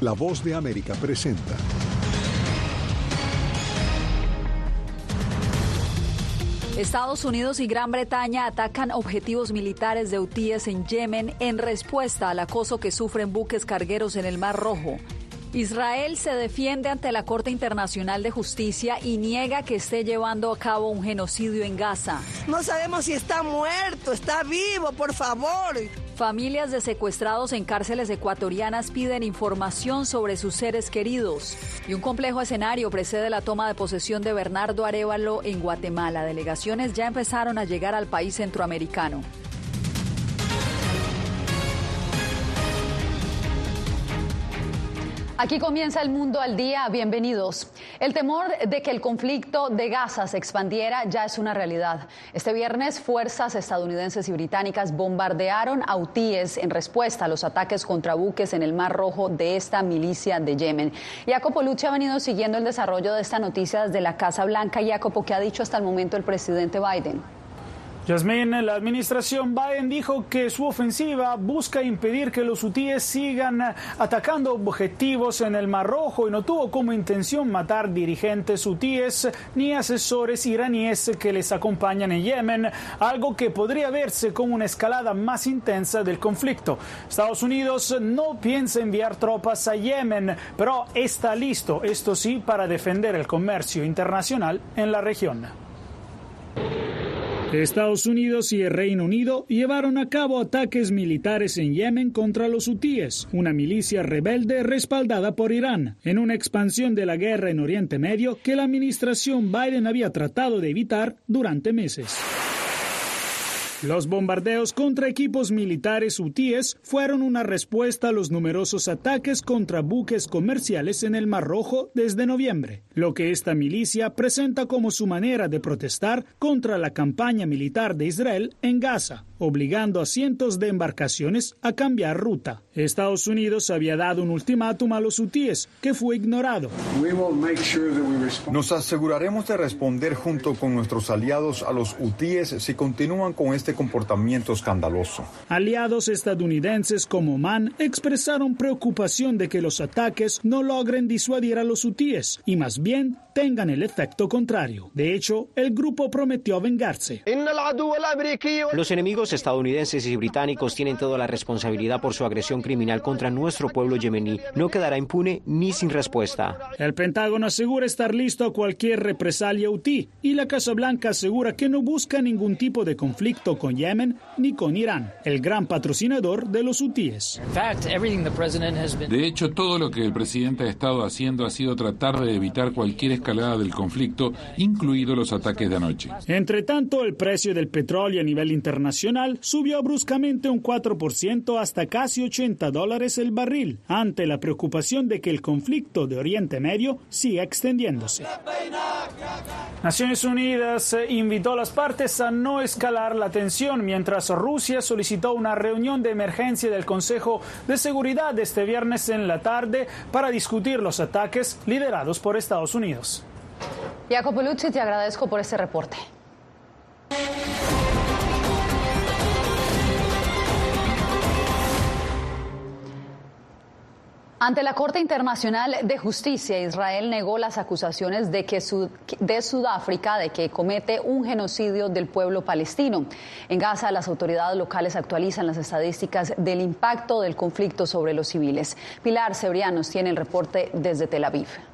La voz de América presenta. Estados Unidos y Gran Bretaña atacan objetivos militares de hutíes en Yemen en respuesta al acoso que sufren buques cargueros en el Mar Rojo. Israel se defiende ante la Corte Internacional de Justicia y niega que esté llevando a cabo un genocidio en Gaza. No sabemos si está muerto, está vivo, por favor. Familias de secuestrados en cárceles ecuatorianas piden información sobre sus seres queridos. Y un complejo escenario precede la toma de posesión de Bernardo Arevalo en Guatemala. Delegaciones ya empezaron a llegar al país centroamericano. Aquí comienza el mundo al día. Bienvenidos. El temor de que el conflicto de Gaza se expandiera ya es una realidad. Este viernes, fuerzas estadounidenses y británicas bombardearon Houthíes en respuesta a los ataques contra buques en el Mar Rojo de esta milicia de Yemen. Jacopo Lucci ha venido siguiendo el desarrollo de esta noticia desde la Casa Blanca. Jacopo, ¿qué ha dicho hasta el momento el presidente Biden? Yasmín, la administración Biden dijo que su ofensiva busca impedir que los hutíes sigan atacando objetivos en el Mar Rojo y no tuvo como intención matar dirigentes hutíes ni asesores iraníes que les acompañan en Yemen, algo que podría verse como una escalada más intensa del conflicto. Estados Unidos no piensa enviar tropas a Yemen, pero está listo, esto sí, para defender el comercio internacional en la región. Estados Unidos y el Reino Unido llevaron a cabo ataques militares en Yemen contra los hutíes, una milicia rebelde respaldada por Irán, en una expansión de la guerra en Oriente Medio que la administración Biden había tratado de evitar durante meses. Los bombardeos contra equipos militares hutíes fueron una respuesta a los numerosos ataques contra buques comerciales en el Mar Rojo desde noviembre, lo que esta milicia presenta como su manera de protestar contra la campaña militar de Israel en Gaza, obligando a cientos de embarcaciones a cambiar ruta. Estados Unidos había dado un ultimátum a los hutíes que fue ignorado. Nos aseguraremos de responder junto con nuestros aliados a los hutíes si continúan con este comportamiento escandaloso. Aliados estadounidenses como Oman expresaron preocupación de que los ataques no logren disuadir a los hutíes y más bien tengan el efecto contrario. De hecho, el grupo prometió vengarse. Los enemigos estadounidenses y británicos tienen toda la responsabilidad por su agresión criminal contra nuestro pueblo yemení. No quedará impune ni sin respuesta. El Pentágono asegura estar listo a cualquier represalia hutí y la Casa Blanca asegura que no busca ningún tipo de conflicto con Yemen ni con Irán, el gran patrocinador de los hutíes. De hecho, todo lo que el presidente ha estado haciendo ha sido tratar de evitar cualquier escalada del conflicto, incluidos los ataques de anoche. Entre tanto, el precio del petróleo a nivel internacional subió bruscamente un 4% hasta casi 80 dólares el barril, ante la preocupación de que el conflicto de Oriente Medio siga extendiéndose. Naciones Unidas invitó a las partes a no escalar la tensión mientras Rusia solicitó una reunión de emergencia del Consejo de Seguridad este viernes en la tarde para discutir los ataques liderados por Estados Unidos. Jacopo Lucci, te agradezco por este reporte. Ante la Corte Internacional de Justicia, Israel negó las acusaciones de, que de Sudáfrica de que comete un genocidio del pueblo palestino. En Gaza, las autoridades locales actualizan las estadísticas del impacto del conflicto sobre los civiles. Pilar Cebrianos tiene el reporte desde Tel Aviv.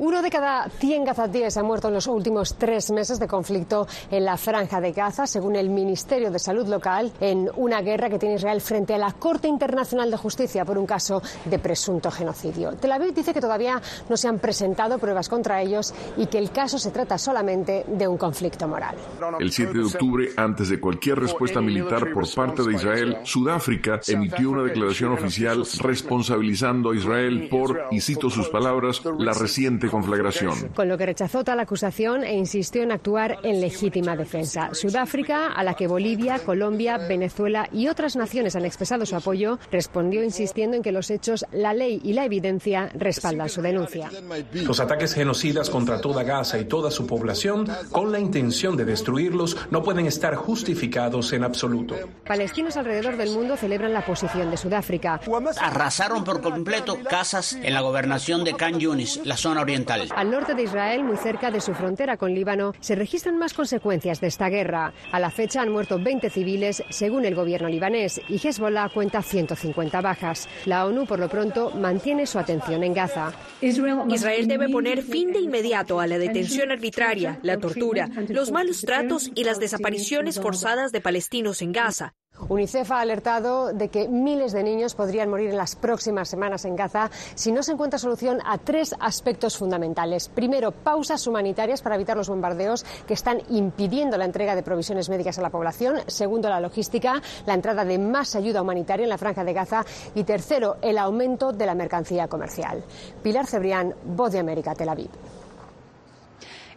Uno de cada 100 gazatíes ha muerto en los últimos tres meses de conflicto en la franja de Gaza, según el Ministerio de Salud local, en una guerra que tiene Israel frente a la Corte Internacional de Justicia por un caso de presunto genocidio. Tel Aviv dice que todavía no se han presentado pruebas contra ellos y que el caso se trata solamente de un conflicto moral. El 7 de octubre, antes de cualquier respuesta militar por parte de Israel, Sudáfrica emitió una declaración oficial responsabilizando a Israel por, y cito sus palabras, la reciente conflagración. Con lo que rechazó tal acusación e insistió en actuar en legítima defensa. Sudáfrica, a la que Bolivia, Colombia, Venezuela y otras naciones han expresado su apoyo, respondió insistiendo en que los hechos, la ley y la evidencia respaldan su denuncia. Los ataques genocidas contra toda Gaza y toda su población, con la intención de destruirlos, no pueden estar justificados en absoluto. Palestinos alrededor del mundo celebran la posición de Sudáfrica. Arrasaron por completo casas en la gobernación de Khan Yunis, la zona oriental. Al norte de Israel, muy cerca de su frontera con Líbano, se registran más consecuencias de esta guerra. A la fecha han muerto 20 civiles, según el gobierno libanés, y Hezbollah cuenta 150 bajas. La ONU, por lo pronto, mantiene su atención en Gaza. Israel debe poner fin de inmediato a la detención arbitraria, la tortura, los malos tratos y las desapariciones forzadas de palestinos en Gaza. UNICEF ha alertado de que miles de niños podrían morir en las próximas semanas en Gaza si no se encuentra solución a tres aspectos fundamentales. Primero, pausas humanitarias para evitar los bombardeos que están impidiendo la entrega de provisiones médicas a la población. Segundo, la logística, la entrada de más ayuda humanitaria en la franja de Gaza. Y tercero, el aumento de la mercancía comercial. Pilar Cebrián, Voz de América, Tel Aviv.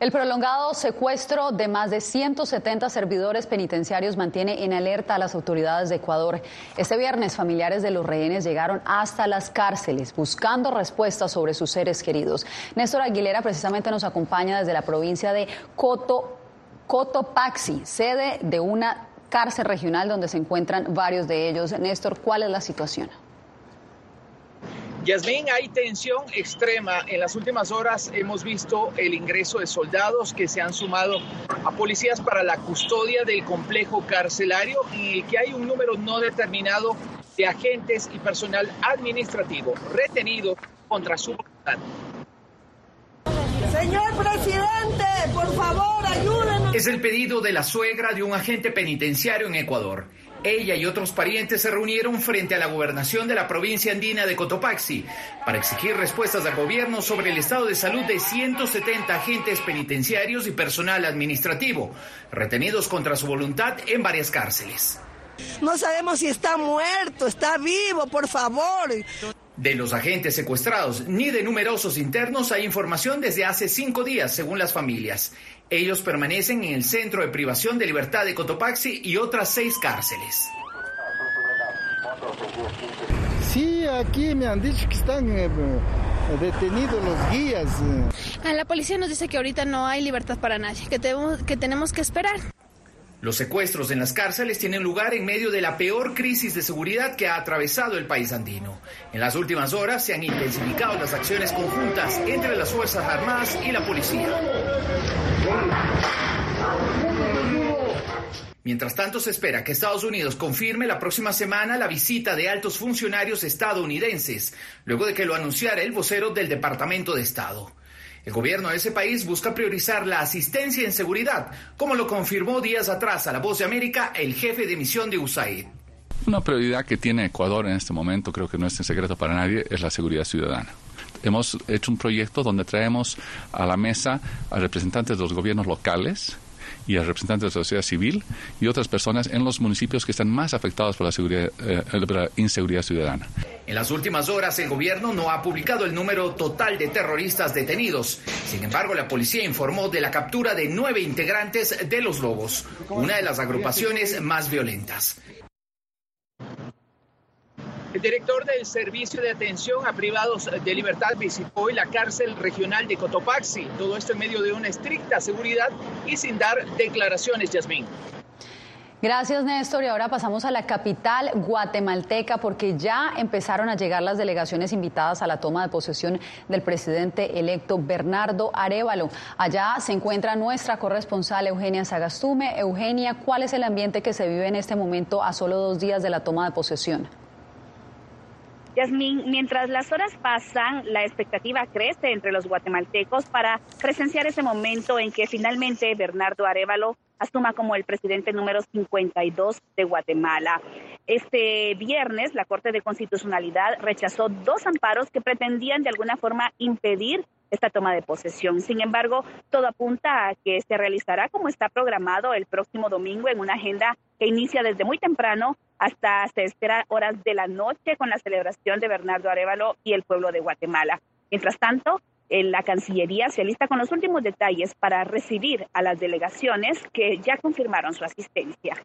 El prolongado secuestro de más de 170 servidores penitenciarios mantiene en alerta a las autoridades de Ecuador. Este viernes, familiares de los rehenes llegaron hasta las cárceles buscando respuestas sobre sus seres queridos. Néstor Aguilera precisamente nos acompaña desde la provincia de Coto, Cotopaxi, sede de una cárcel regional donde se encuentran varios de ellos. Néstor, ¿cuál es la situación? Yasmín, hay tensión extrema. En las últimas horas hemos visto el ingreso de soldados que se han sumado a policías para la custodia del complejo carcelario en el que hay un número no determinado de agentes y personal administrativo retenido contra su voluntad. Señor presidente, por favor, ayúdenos. Es el pedido de la suegra de un agente penitenciario en Ecuador. Ella y otros parientes se reunieron frente a la gobernación de la provincia andina de Cotopaxi para exigir respuestas al gobierno sobre el estado de salud de 170 agentes penitenciarios y personal administrativo, retenidos contra su voluntad en varias cárceles. No sabemos si está muerto, está vivo, por favor. De los agentes secuestrados ni de numerosos internos hay información desde hace cinco días, según las familias. Ellos permanecen en el Centro de Privación de Libertad de Cotopaxi y otras seis cárceles. Sí, aquí me han dicho que están eh, detenidos los guías. La policía nos dice que ahorita no hay libertad para nadie, que tenemos que, tenemos que esperar. Los secuestros en las cárceles tienen lugar en medio de la peor crisis de seguridad que ha atravesado el país andino. En las últimas horas se han intensificado las acciones conjuntas entre las Fuerzas Armadas y la policía. Mientras tanto, se espera que Estados Unidos confirme la próxima semana la visita de altos funcionarios estadounidenses, luego de que lo anunciara el vocero del Departamento de Estado. El gobierno de ese país busca priorizar la asistencia en seguridad, como lo confirmó días atrás a La Voz de América el jefe de misión de USAID. Una prioridad que tiene Ecuador en este momento, creo que no es en secreto para nadie, es la seguridad ciudadana. Hemos hecho un proyecto donde traemos a la mesa a representantes de los gobiernos locales, y a representantes de la sociedad civil y otras personas en los municipios que están más afectados por la, seguridad, eh, inseguridad ciudadana. En las últimas horas, el gobierno no ha publicado el número total de terroristas detenidos. Sin embargo, la policía informó de la captura de nueve integrantes de los Lobos, una de las agrupaciones más violentas. El director del Servicio de Atención a Privados de Libertad visitó hoy la cárcel regional de Cotopaxi. Todo esto en medio de una estricta seguridad y sin dar declaraciones, Yasmín. Gracias, Néstor. Y ahora pasamos a la capital guatemalteca porque ya empezaron a llegar las delegaciones invitadas a la toma de posesión del presidente electo Bernardo Arevalo. Allá se encuentra nuestra corresponsal Eugenia Sagastume. Eugenia, ¿cuál es el ambiente que se vive en este momento a solo dos días de la toma de posesión? Yasmín, mientras las horas pasan, la expectativa crece entre los guatemaltecos para presenciar ese momento en que finalmente Bernardo Arevalo asuma como el presidente número 52 de Guatemala. Este viernes, la Corte de Constitucionalidad rechazó dos amparos que pretendían de alguna forma impedir esta toma de posesión. Sin embargo, todo apunta a que se realizará como está programado el próximo domingo en una agenda que inicia desde muy temprano hasta se espera horas de la noche con la celebración de Bernardo Arevalo y el pueblo de Guatemala. Mientras tanto, La Cancillería se alista con los últimos detalles para recibir a las delegaciones que ya confirmaron su asistencia.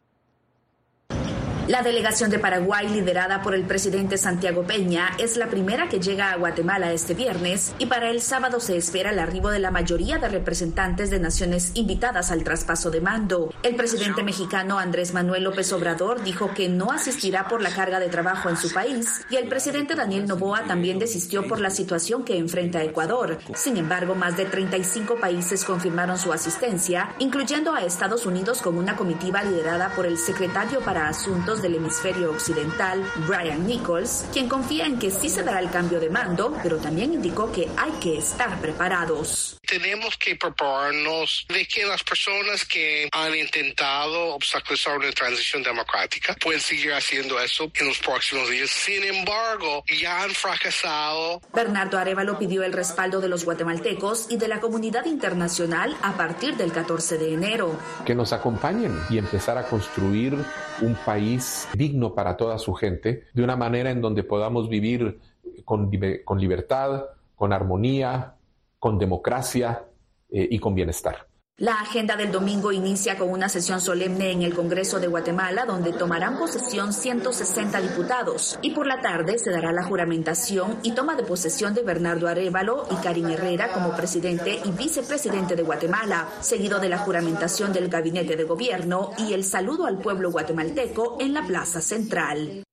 La delegación de Paraguay, liderada por el presidente Santiago Peña, es la primera que llega a Guatemala este viernes y para el sábado se espera el arribo de la mayoría de representantes de naciones invitadas al traspaso de mando. El presidente mexicano Andrés Manuel López Obrador dijo que no asistirá por la carga de trabajo en su país y el presidente Daniel Noboa también desistió por la situación que enfrenta Ecuador. Sin embargo, más de 35 países confirmaron su asistencia, incluyendo a Estados Unidos con una comitiva liderada por el secretario para Asuntos del hemisferio occidental, Brian Nichols, quien confía en que sí se dará el cambio de mando, pero también indicó que hay que estar preparados. Tenemos que prepararnos de que las personas que han intentado obstaculizar una transición democrática pueden seguir haciendo eso en los próximos días. Sin embargo, ya han fracasado. Bernardo Arevalo pidió el respaldo de los guatemaltecos y de la comunidad internacional a partir del 14 de enero. Que nos acompañen y empezar a construir un país digno para toda su gente, de una manera en donde podamos vivir con, con libertad, con armonía, con democracia eh, y con bienestar. La agenda del domingo inicia con una sesión solemne en el Congreso de Guatemala donde tomarán posesión 160 diputados y por la tarde se dará la juramentación y toma de posesión de Bernardo Arevalo y Karin Herrera como presidente y vicepresidente de Guatemala, seguido de la juramentación del gabinete de gobierno y el saludo al pueblo guatemalteco en la Plaza Central.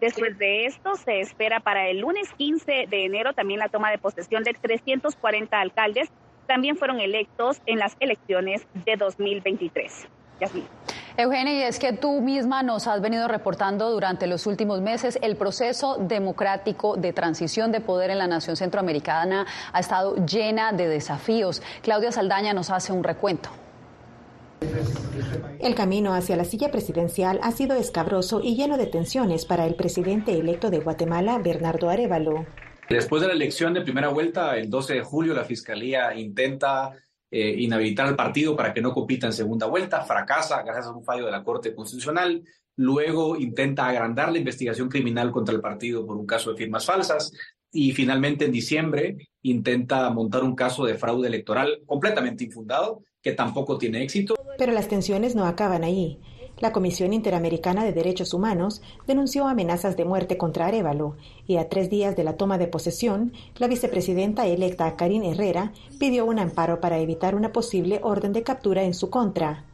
Después de esto, se espera para el lunes 15 de enero también la toma de posesión de 340 alcaldes también fueron electos en las elecciones de 2023. Yasmin. Eugenia, y es que tú misma nos has venido reportando durante los últimos meses el proceso democrático de transición de poder en la nación centroamericana ha estado llena de desafíos. Claudia Saldaña nos hace un recuento. El camino hacia la silla presidencial ha sido escabroso y lleno de tensiones para el presidente electo de Guatemala, Bernardo Arevalo. Después de la elección de primera vuelta, el 12 de julio, la Fiscalía intenta eh, inhabilitar al partido para que no compita en segunda vuelta, fracasa gracias a un fallo de la Corte Constitucional, luego intenta agrandar la investigación criminal contra el partido por un caso de firmas falsas y finalmente en diciembre intenta montar un caso de fraude electoral completamente infundado que tampoco tiene éxito. Pero las tensiones no acaban ahí. La Comisión Interamericana de Derechos Humanos denunció amenazas de muerte contra Arevalo y a tres días de la toma de posesión, la vicepresidenta electa Karin Herrera pidió un amparo para evitar una posible orden de captura en su contra.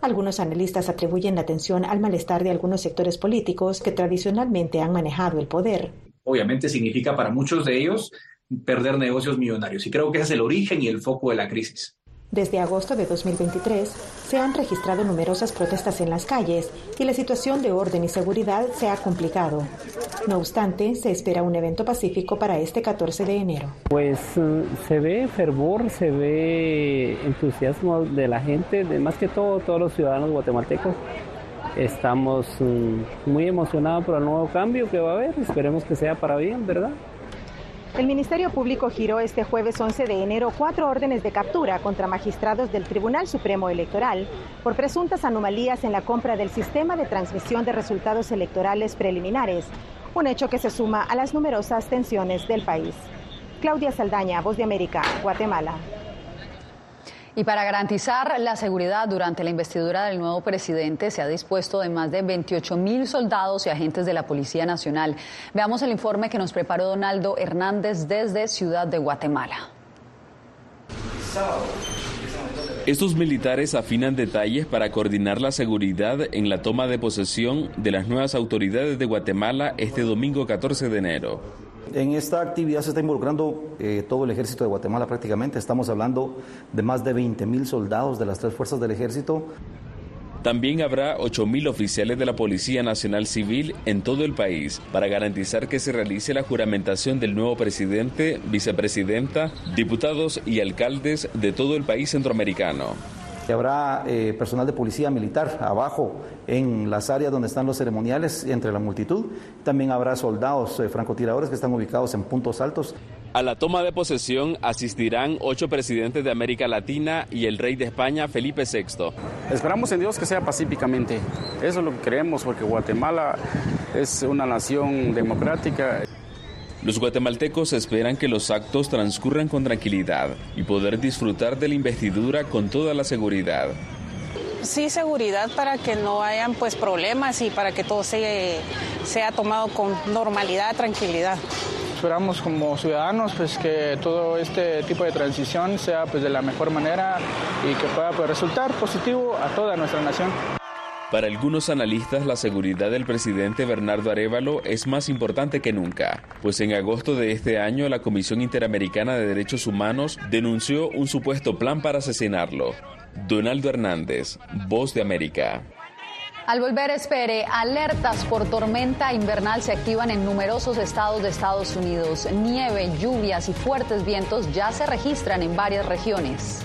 Algunos analistas atribuyen la tensión al malestar de algunos sectores políticos que tradicionalmente han manejado el poder. Obviamente significa para muchos de ellos perder negocios millonarios y creo que ese es el origen y el foco de la crisis. Desde agosto de 2023 se han registrado numerosas protestas en las calles y la situación de orden y seguridad se ha complicado. No obstante, se espera un evento pacífico para este 14 de enero. Pues eh, se ve fervor, se ve entusiasmo de la gente, de más que todo todos los ciudadanos guatemaltecos. Estamos mm, muy emocionados por el nuevo cambio que va a haber, esperemos que sea para bien, ¿verdad? El Ministerio Público giró este jueves 11 de enero cuatro órdenes de captura contra magistrados del Tribunal Supremo Electoral por presuntas anomalías en la compra del sistema de transmisión de resultados electorales preliminares, un hecho que se suma a las numerosas tensiones del país. Claudia Saldaña, Voz de América, Guatemala. Y para garantizar la seguridad durante la investidura del nuevo presidente se ha dispuesto de más de 28 mil soldados y agentes de la Policía Nacional. Veamos el informe que nos preparó Donaldo Hernández desde Ciudad de Guatemala. Estos militares afinan detalles para coordinar la seguridad en la toma de posesión de las nuevas autoridades de Guatemala este domingo 14 de enero. En esta actividad se está involucrando eh, todo el ejército de Guatemala prácticamente. Estamos hablando de más de 20 mil soldados de las tres fuerzas del ejército. También habrá 8.000 oficiales de la Policía Nacional Civil en todo el país para garantizar que se realice la juramentación del nuevo presidente, vicepresidenta, diputados y alcaldes de todo el país centroamericano. Habrá eh, personal de policía militar abajo en las áreas donde están los ceremoniales entre la multitud. También habrá soldados eh, francotiradores que están ubicados en puntos altos. A la toma de posesión asistirán ocho presidentes de América Latina y el rey de España, Felipe VI. Esperamos en Dios que sea pacíficamente. Eso es lo que creemos, porque Guatemala es una nación democrática. Los guatemaltecos esperan que los actos transcurran con tranquilidad y poder disfrutar de la investidura con toda la seguridad. Sí, seguridad para que no hayan pues problemas y para que todo se, sea tomado con normalidad, tranquilidad. Esperamos como ciudadanos pues que todo este tipo de transición sea pues de la mejor manera y que pueda pues, resultar positivo a toda nuestra nación. Para algunos analistas, la seguridad del presidente Bernardo Arevalo es más importante que nunca, pues en agosto de este año la Comisión Interamericana de Derechos Humanos denunció un supuesto plan para asesinarlo. Donaldo Hernández, Voz de América. Al volver, espere, alertas por tormenta invernal se activan en numerosos estados de Estados Unidos. Nieve, lluvias y fuertes vientos ya se registran en varias regiones.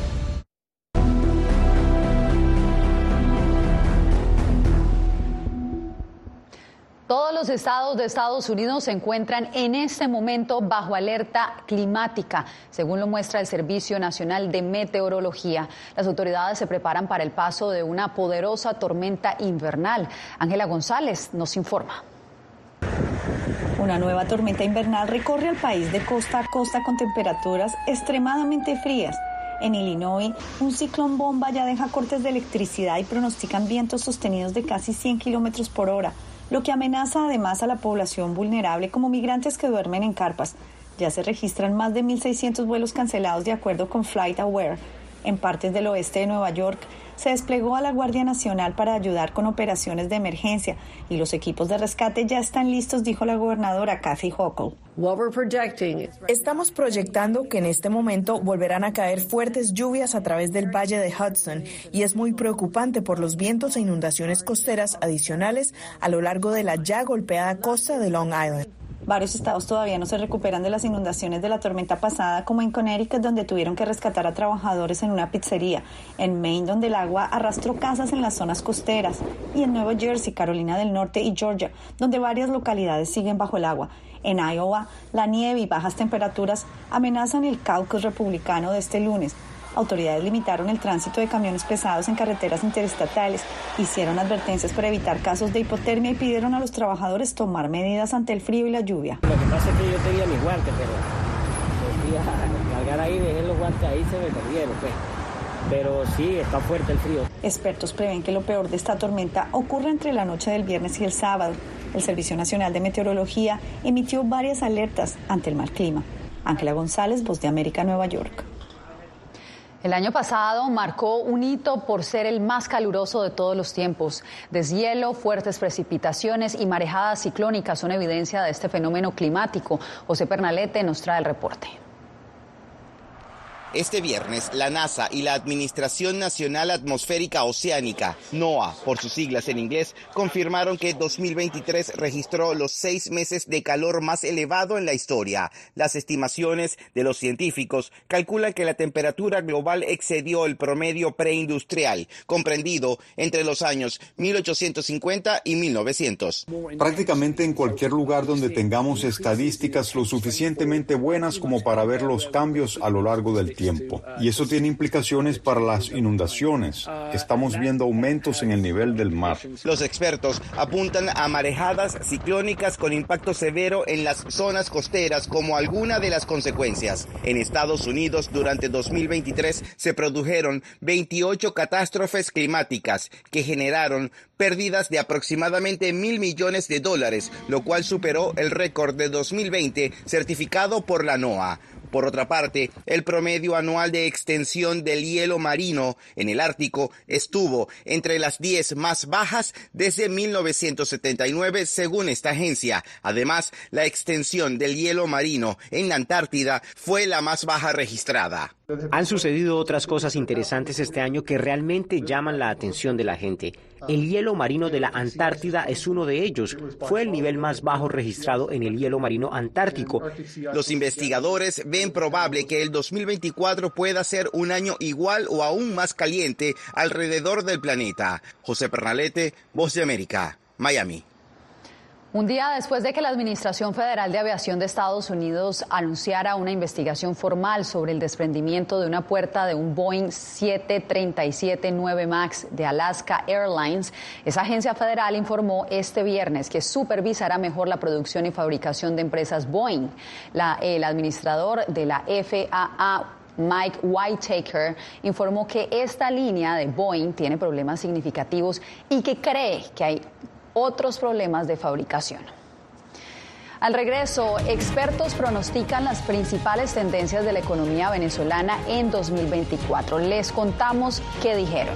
Los estados de Estados Unidos se encuentran en este momento bajo alerta climática, según lo muestra el Servicio Nacional de Meteorología. Las autoridades se preparan para el paso de una poderosa tormenta invernal. Ángela González nos informa. Una nueva tormenta invernal recorre el país de costa a costa con temperaturas extremadamente frías. En Illinois, un ciclón bomba ya deja cortes de electricidad y pronostican vientos sostenidos de casi 100 kilómetros por hora lo que amenaza además a la población vulnerable como migrantes que duermen en carpas. Ya se registran más de 1.600 vuelos cancelados de acuerdo con FlightAware. En partes del oeste de Nueva York se desplegó a la Guardia Nacional para ayudar con operaciones de emergencia y los equipos de rescate ya están listos, dijo la gobernadora Kathy Hochul. Estamos proyectando que en este momento volverán a caer fuertes lluvias a través del valle de Hudson y es muy preocupante por los vientos e inundaciones costeras adicionales a lo largo de la ya golpeada costa de Long Island. Varios estados todavía no se recuperan de las inundaciones de la tormenta pasada, como en Connecticut, donde tuvieron que rescatar a trabajadores en una pizzería, en Maine, donde el agua arrastró casas en las zonas costeras, y en Nueva Jersey, Carolina del Norte y Georgia, donde varias localidades siguen bajo el agua. En Iowa, la nieve y bajas temperaturas amenazan el caucus republicano de este lunes, Autoridades limitaron el tránsito de camiones pesados en carreteras interestatales, hicieron advertencias para evitar casos de hipotermia y pidieron a los trabajadores tomar medidas ante el frío y la lluvia. Lo que pasa es que yo tenía mis guantes, pero a cargar ahí, dejé los guantes ahí, se me perdieron, pues. Pero sí, está fuerte el frío. Expertos prevén que lo peor de esta tormenta ocurre entre la noche del viernes y el sábado. El Servicio Nacional de Meteorología emitió varias alertas ante el mal clima. Ángela González, Voz de América, Nueva York. El año pasado marcó un hito por ser el más caluroso de todos los tiempos. Deshielo, fuertes precipitaciones y marejadas ciclónicas son evidencia de este fenómeno climático. José Pernalete nos trae el reporte. Este viernes, la NASA y la Administración Nacional Atmosférica Oceánica, NOAA por sus siglas en inglés, confirmaron que 2023 registró los seis meses de calor más elevado en la historia. Las estimaciones de los científicos calculan que la temperatura global excedió el promedio preindustrial, comprendido entre los años 1850 y 1900. Prácticamente en cualquier lugar donde tengamos estadísticas lo suficientemente buenas como para ver los cambios a lo largo del tiempo tiempo. Y eso tiene implicaciones para las inundaciones. Estamos viendo aumentos en el nivel del mar. Los expertos apuntan a marejadas ciclónicas con impacto severo en las zonas costeras como alguna de las consecuencias. En Estados Unidos durante 2023 se produjeron 28 catástrofes climáticas que generaron pérdidas de aproximadamente mil millones de dólares, lo cual superó el récord de 2020 certificado por la NOAA. Por otra parte, el promedio anual de extensión del hielo marino en el Ártico estuvo entre las 10 más bajas desde 1979, según esta agencia. Además, la extensión del hielo marino en la Antártida fue la más baja registrada. Han sucedido otras cosas interesantes este año que realmente llaman la atención de la gente. El hielo marino de la Antártida es uno de ellos. Fue el nivel más bajo registrado en el hielo marino antártico. Los investigadores ven probable que el 2024 pueda ser un año igual o aún más caliente alrededor del planeta. José Pernalete, Voz de América, Miami. Un día después de que la Administración Federal de Aviación de Estados Unidos anunciara una investigación formal sobre el desprendimiento de una puerta de un Boeing 737-9 MAX de Alaska Airlines, esa agencia federal informó este viernes que supervisará mejor la producción y fabricación de empresas Boeing. el administrador de la FAA Mike Whitaker informó que esta línea de Boeing tiene problemas significativos y que cree que hay otros problemas de fabricación. Al regreso, expertos pronostican las principales tendencias de la economía venezolana en 2024. Les contamos qué dijeron.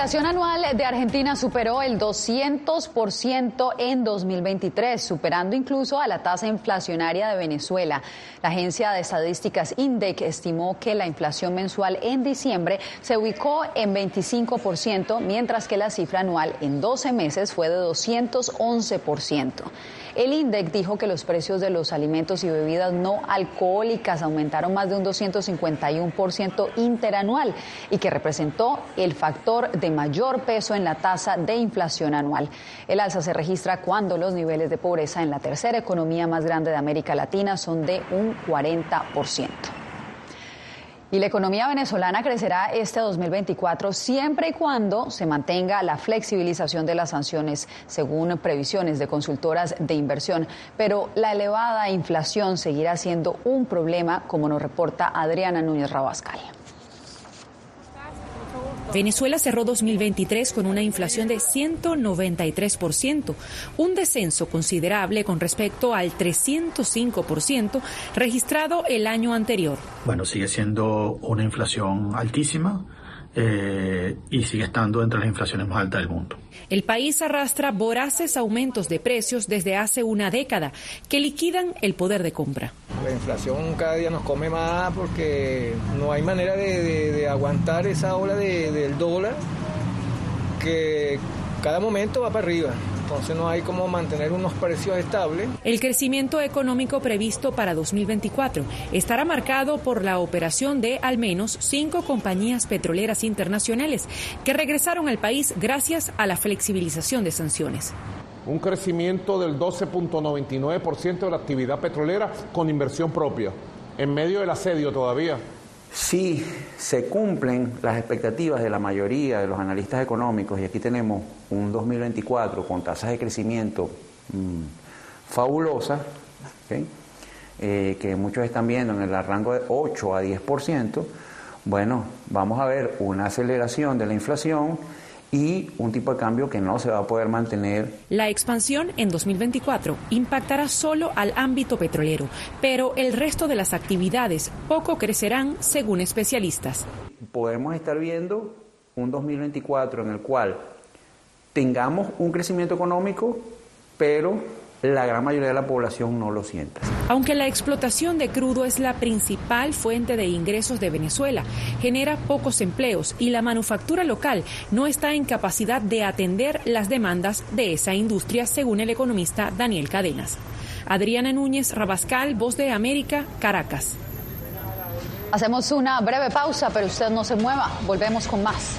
inflación anual de Argentina superó el 200% en 2023, superando incluso a la tasa inflacionaria de Venezuela. La agencia de estadísticas INDEC estimó que la inflación mensual en diciembre se ubicó en 25%, mientras que la cifra anual en 12 meses fue de 211%. El INDEC dijo que los precios de los alimentos y bebidas no alcohólicas aumentaron más de un 251% interanual y que representó el factor de mayor peso en la tasa de inflación anual. El alza se registra cuando los niveles de pobreza en la tercera economía más grande de América Latina son de un 40%. Y la economía venezolana crecerá este 2024 siempre y cuando se mantenga la flexibilización de las sanciones, según previsiones de consultoras de inversión. Pero la elevada inflación seguirá siendo un problema, como nos reporta Adriana Núñez Rabascal. Venezuela cerró 2023 con una inflación de 193%, un descenso considerable con respecto al 305% registrado el año anterior. Bueno, sigue siendo una inflación altísima eh, y sigue estando entre las inflaciones más altas del mundo. El país arrastra voraces aumentos de precios desde hace una década que liquidan el poder de compra. La inflación cada día nos come más porque no hay manera de, aguantar esa ola del dólar que cada momento va para arriba entonces no hay cómo mantener unos precios estables. El crecimiento económico previsto para 2024 estará marcado por la operación de al menos cinco compañías petroleras internacionales que regresaron al país gracias a la flexibilización de sanciones un crecimiento del 12.99% de la actividad petrolera con inversión propia, en medio del asedio todavía. Si se cumplen las expectativas de la mayoría de los analistas económicos, y aquí tenemos un 2024 con tasas de crecimiento mm, fabulosas, eh, que muchos están viendo en el rango de 8 a 10%, bueno, vamos a ver una aceleración de la inflación y un tipo de cambio que no se va a poder mantener. La expansión en 2024 impactará solo al ámbito petrolero, pero el resto de las actividades poco crecerán según especialistas. Podemos estar viendo un 2024 en el cual tengamos un crecimiento económico, pero la gran mayoría de la población no lo siente. Aunque la explotación de crudo es la principal fuente de ingresos de Venezuela, genera pocos empleos y la manufactura local no está en capacidad de atender las demandas de esa industria, según el economista Daniel Cadenas. Adriana Núñez Rabascal, Voz de América, Caracas. Hacemos una breve pausa, pero usted no se mueva. Volvemos con más.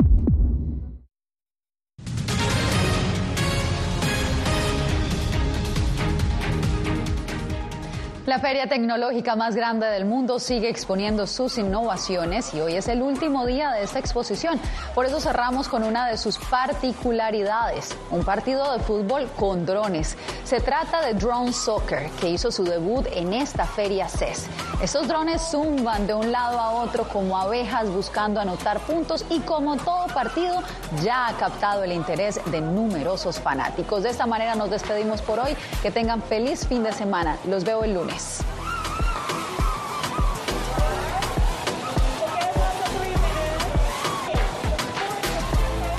La feria tecnológica más grande del mundo sigue exponiendo sus innovaciones y hoy es el último día de esta exposición. Por eso cerramos con una de sus particularidades, un partido de fútbol con drones. Se trata de Drone Soccer, que hizo su debut en esta feria CES. Estos drones zumban de un lado a otro como abejas buscando anotar puntos y como todo partido ya ha captado el interés de numerosos fanáticos. De esta manera nos despedimos por hoy. Que tengan feliz fin de semana. Los veo el lunes. Yes.